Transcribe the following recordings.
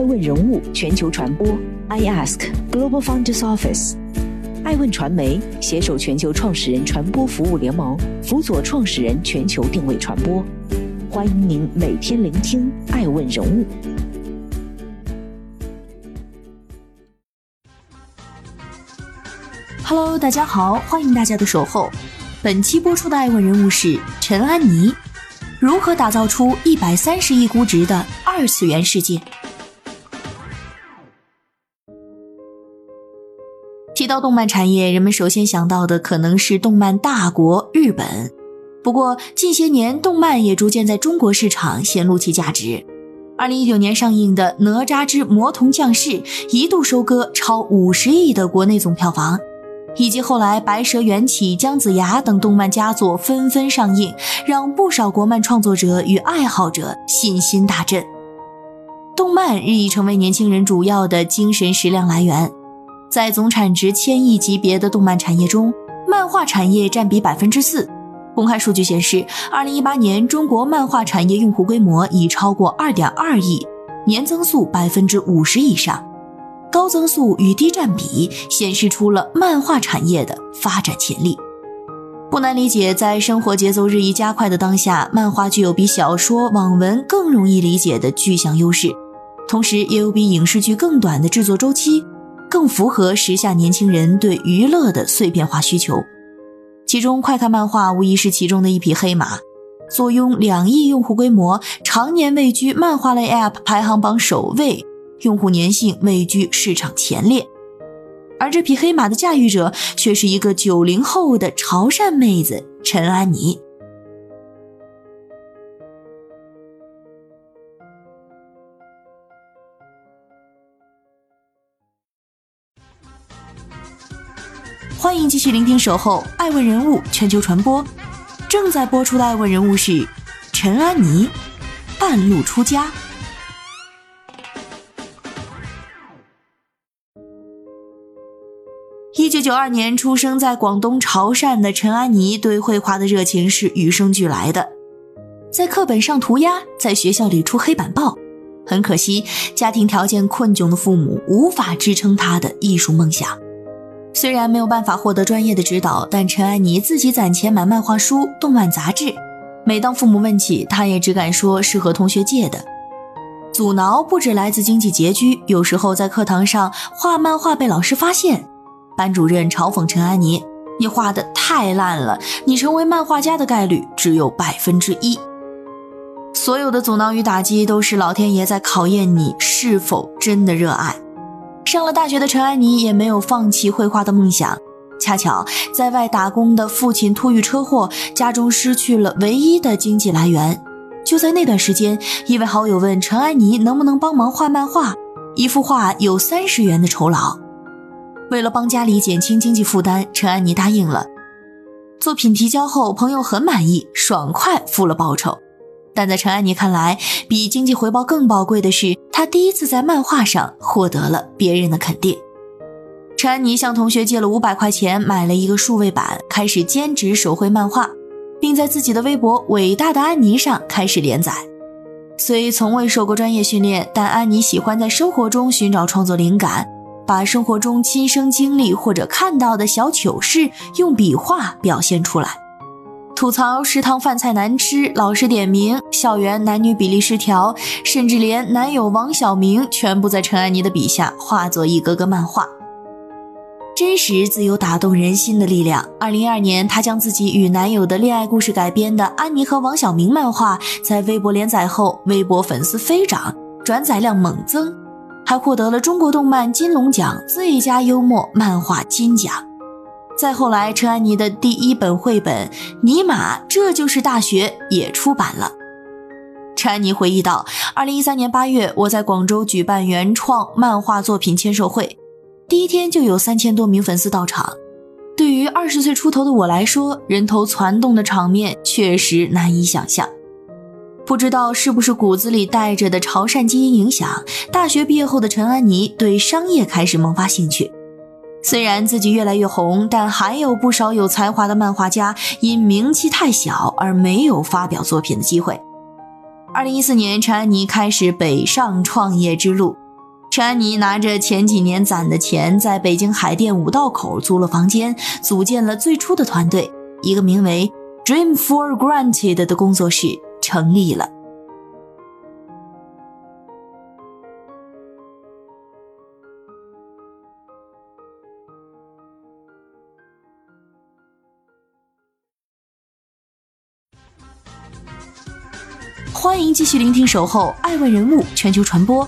爱问人物全球传播，I Ask Global Founders Office，爱问传媒携手全球创始人传播服务联盟，辅佐创始人全球定位传播。欢迎您每天聆听爱问人物。Hello，大家好，欢迎大家的守候。本期播出的爱问人物是陈安妮，如何打造出一百三十亿估值的二次元世界？提到动漫产业，人们首先想到的可能是动漫大国日本。不过近些年，动漫也逐渐在中国市场显露其价值。二零一九年上映的《哪吒之魔童降世》一度收割超五十亿的国内总票房，以及后来《白蛇缘起》《姜子牙》等动漫佳作纷纷上映，让不少国漫创作者与爱好者信心大振。动漫日益成为年轻人主要的精神食粮来源。在总产值千亿级别的动漫产业中，漫画产业占比百分之四。公开数据显示，二零一八年中国漫画产业用户规模已超过二点二亿，年增速百分之五十以上。高增速与低占比显示出了漫画产业的发展潜力。不难理解，在生活节奏日益加快的当下，漫画具有比小说、网文更容易理解的具象优势，同时也有比影视剧更短的制作周期。更符合时下年轻人对娱乐的碎片化需求，其中快看漫画无疑是其中的一匹黑马，坐拥两亿用户规模，常年位居漫画类 App 排行榜首位，用户粘性位居市场前列。而这匹黑马的驾驭者却是一个九零后的潮汕妹子陈安妮。欢迎继续聆听《守候爱问人物全球传播》，正在播出的爱问人物是陈安妮，半路出家。一九九二年出生在广东潮汕的陈安妮，对绘画的热情是与生俱来的，在课本上涂鸦，在学校里出黑板报。很可惜，家庭条件困窘的父母无法支撑他的艺术梦想。虽然没有办法获得专业的指导，但陈安妮自己攒钱买漫画书、动漫杂志。每当父母问起，她也只敢说是和同学借的。阻挠不止来自经济拮据，有时候在课堂上画漫画被老师发现，班主任嘲讽陈安妮：“你画的太烂了，你成为漫画家的概率只有百分之一。”所有的阻挠与打击，都是老天爷在考验你是否真的热爱。上了大学的陈安妮也没有放弃绘画的梦想，恰巧在外打工的父亲突遇车祸，家中失去了唯一的经济来源。就在那段时间，一位好友问陈安妮能不能帮忙画漫画，一幅画有三十元的酬劳。为了帮家里减轻经济负担，陈安妮答应了。作品提交后，朋友很满意，爽快付了报酬。但在陈安妮看来，比经济回报更宝贵的是，她第一次在漫画上获得了别人的肯定。陈安妮向同学借了五百块钱，买了一个数位板，开始兼职手绘漫画，并在自己的微博“伟大的安妮”上开始连载。虽从未受过专业训练，但安妮喜欢在生活中寻找创作灵感，把生活中亲身经历或者看到的小糗事用笔画表现出来。吐槽食堂饭菜难吃，老师点名；校园男女比例失调，甚至连男友王小明全部在陈安妮的笔下化作一个个漫画。真实自有打动人心的力量。二零一二年，她将自己与男友的恋爱故事改编的《安妮和王小明》漫画在微博连载后，微博粉丝飞涨，转载量猛增，还获得了中国动漫金龙奖最佳幽默漫画金奖。再后来，陈安妮的第一本绘本《尼玛，这就是大学》也出版了。陈安妮回忆道：“二零一三年八月，我在广州举办原创漫画作品签售会，第一天就有三千多名粉丝到场。对于二十岁出头的我来说，人头攒动的场面确实难以想象。不知道是不是骨子里带着的潮汕基因影响，大学毕业后的陈安妮对商业开始萌发兴趣。”虽然自己越来越红，但还有不少有才华的漫画家因名气太小而没有发表作品的机会。二零一四年，陈安妮开始北上创业之路，陈安妮拿着前几年攒的钱，在北京海淀五道口租了房间，组建了最初的团队，一个名为 “Dream for Granted” 的工作室成立了。续聆听《守候爱问人物全球传播》，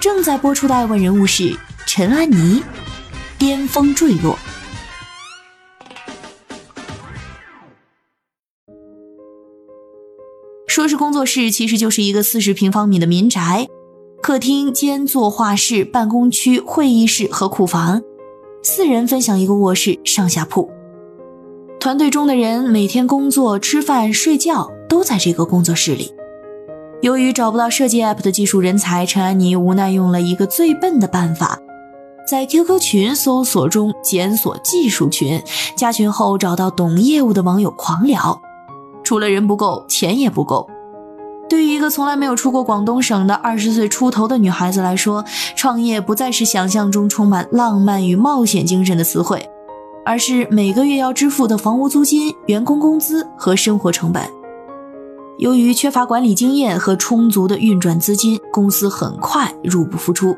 正在播出的爱问人物是陈安妮，巅峰坠落。说是工作室，其实就是一个四十平方米的民宅，客厅兼作画室、办公区、会议室和库房，四人分享一个卧室，上下铺。团队中的人每天工作、吃饭、睡觉都在这个工作室里。由于找不到设计 App 的技术人才，陈安妮无奈用了一个最笨的办法，在 QQ 群搜索中检索“技术群”，加群后找到懂业务的网友狂聊。除了人不够，钱也不够。对于一个从来没有出过广东省的二十岁出头的女孩子来说，创业不再是想象中充满浪漫与冒险精神的词汇，而是每个月要支付的房屋租金、员工工资和生活成本。由于缺乏管理经验和充足的运转资金，公司很快入不敷出。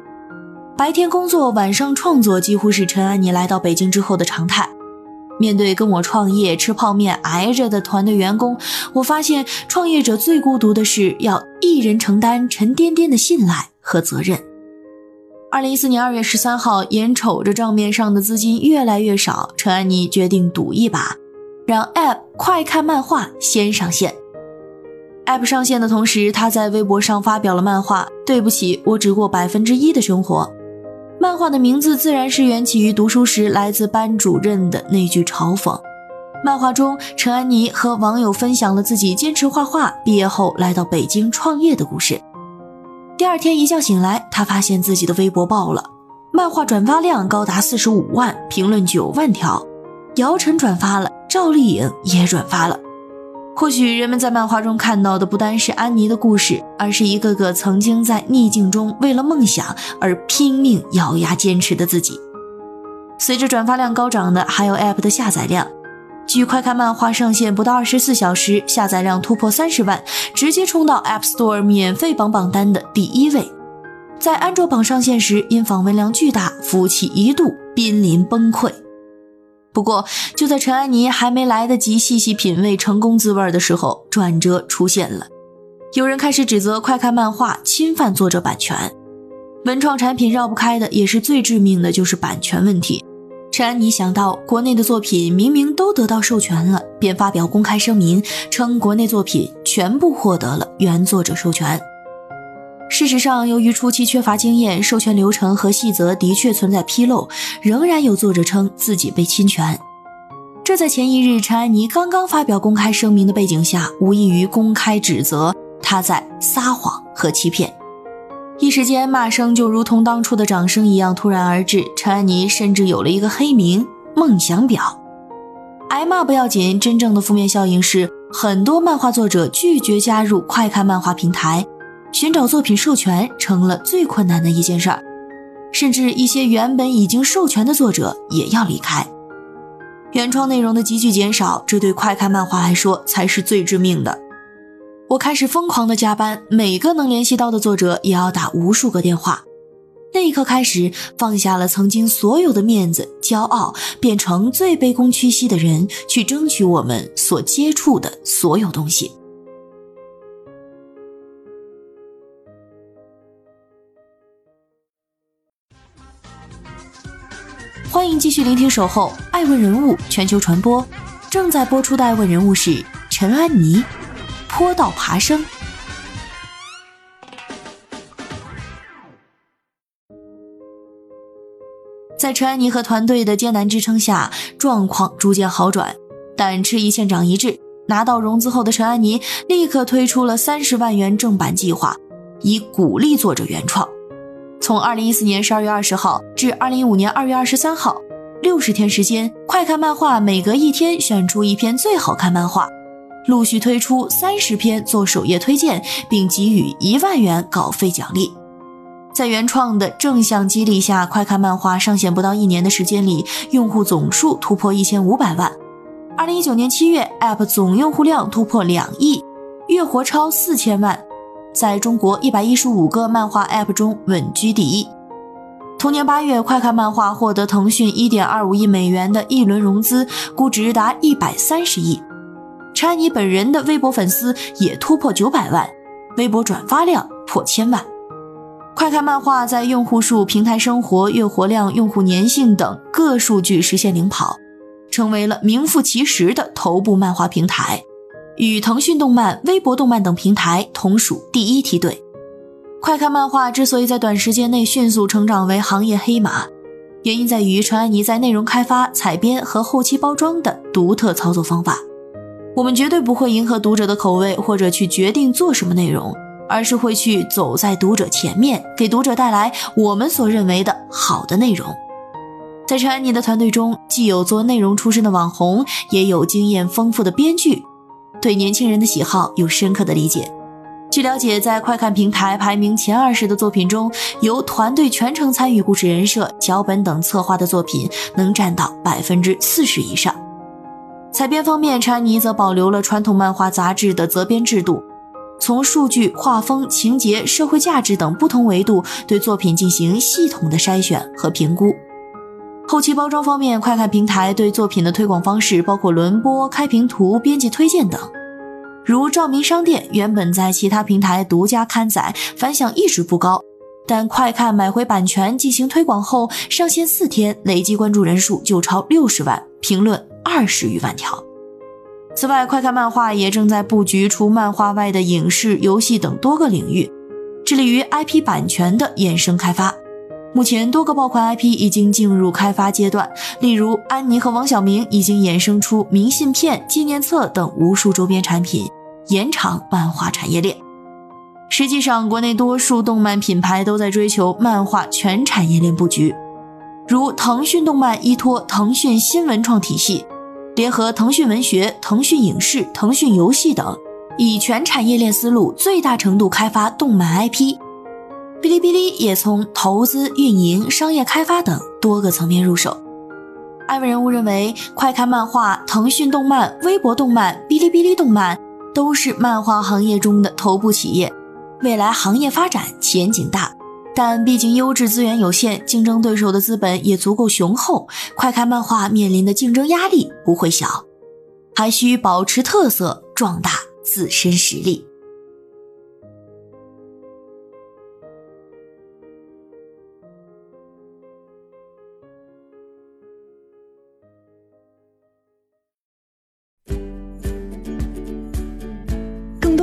白天工作，晚上创作，几乎是陈安妮来到北京之后的常态。面对跟我创业、吃泡面挨着的团队员工，我发现创业者最孤独的是要一人承担沉甸甸的信赖和责任。二零一四年二月十三号，眼瞅着账面上的资金越来越少，陈安妮决定赌一把，让 App 快看漫画先上线。App 上线的同时，他在微博上发表了漫画。对不起，我只过百分之一的生活。漫画的名字自然是缘起于读书时来自班主任的那句嘲讽。漫画中，陈安妮和网友分享了自己坚持画画，毕业后来到北京创业的故事。第二天一觉醒来，他发现自己的微博爆了，漫画转发量高达四十五万，评论九万条。姚晨转发了，赵丽颖也转发了。或许人们在漫画中看到的不单是安妮的故事，而是一个个曾经在逆境中为了梦想而拼命咬牙坚持的自己。随着转发量高涨的，还有 App 的下载量。据快看漫画上线不到二十四小时，下载量突破三十万，直接冲到 App Store 免费榜榜单的第一位。在安卓榜上线时，因访问量巨大，服务器一度濒临崩溃。不过，就在陈安妮还没来得及细细品味成功滋味的时候，转折出现了。有人开始指责快看漫画侵犯作者版权。文创产品绕不开的，也是最致命的，就是版权问题。陈安妮想到国内的作品明明都得到授权了，便发表公开声明，称国内作品全部获得了原作者授权。事实上，由于初期缺乏经验，授权流程和细则的确存在纰漏，仍然有作者称自己被侵权。这在前一日陈安妮刚刚发表公开声明的背景下，无异于公开指责他在撒谎和欺骗。一时间，骂声就如同当初的掌声一样突然而至。陈安妮甚至有了一个黑名“梦想婊”。挨骂不要紧，真正的负面效应是很多漫画作者拒绝加入快看漫画平台。寻找作品授权成了最困难的一件事儿，甚至一些原本已经授权的作者也要离开。原创内容的急剧减少，这对快看漫画来说才是最致命的。我开始疯狂的加班，每个能联系到的作者也要打无数个电话。那一刻开始，放下了曾经所有的面子、骄傲，变成最卑躬屈膝的人，去争取我们所接触的所有东西。欢迎继续聆听《守候爱问人物全球传播》，正在播出的爱问人物是陈安妮，坡道爬升。在陈安妮和团队的艰难支撑下，状况逐渐好转。但吃一堑长一智，拿到融资后的陈安妮立刻推出了三十万元正版计划，以鼓励作者原创。从二零一四年十二月二十号至二零一五年二月二十三号，六十天时间，快看漫画每隔一天选出一篇最好看漫画，陆续推出三十篇做首页推荐，并给予一万元稿费奖励。在原创的正向激励下，快看漫画上线不到一年的时间里，用户总数突破一千五百万。二零一九年七月，App 总用户量突破两亿，月活超四千万，在中国一百一十五个漫画 App 中稳居第一。同年八月，快看漫画获得腾讯一点二五亿美元的一轮融资，估值达一百三十亿。陈安妮本人的微博粉丝也突破九百万，微博转发量破千万。快看漫画在用户数、平台生活、月活量、用户粘性等各数据实现领跑，成为了名副其实的头部漫画平台，与腾讯动漫、微博动漫等平台同属第一梯队。快看漫画之所以在短时间内迅速成长为行业黑马，原因在于陈安妮在内容开发、采编和后期包装的独特操作方法。我们绝对不会迎合读者的口味，或者去决定做什么内容，而是会去走在读者前面，给读者带来我们所认为的好的内容。在陈安妮的团队中，既有做内容出身的网红，也有经验丰富的编剧，对年轻人的喜好有深刻的理解。据了解，在快看平台排名前二十的作品中，由团队全程参与故事人设、脚本等策划的作品能占到百分之四十以上。采编方面，查尼则保留了传统漫画杂志的责编制度，从数据、画风、情节、社会价值等不同维度对作品进行系统的筛选和评估。后期包装方面，快看平台对作品的推广方式包括轮播、开屏图、编辑推荐等。如照明商店原本在其他平台独家刊载，反响一直不高，但快看买回版权进行推广后，上线四天累计关注人数就超六十万，评论二十余万条。此外，快看漫画也正在布局除漫画外的影视、游戏等多个领域，致力于 IP 版权的衍生开发。目前，多个爆款 IP 已经进入开发阶段，例如安妮和王小明已经衍生出明信片、纪念册等无数周边产品。延长漫画产业链。实际上，国内多数动漫品牌都在追求漫画全产业链布局，如腾讯动漫依托腾讯新文创体系，联合腾讯文学、腾讯影视、腾讯游戏等，以全产业链思路最大程度开发动漫 IP。哔哩哔哩也从投资、运营、商业开发等多个层面入手。艾文人物认为，快看漫画、腾讯动漫、微博动漫、哔哩哔哩动漫。都是漫画行业中的头部企业，未来行业发展前景大。但毕竟优质资源有限，竞争对手的资本也足够雄厚，快看漫画面临的竞争压力不会小，还需保持特色，壮大自身实力。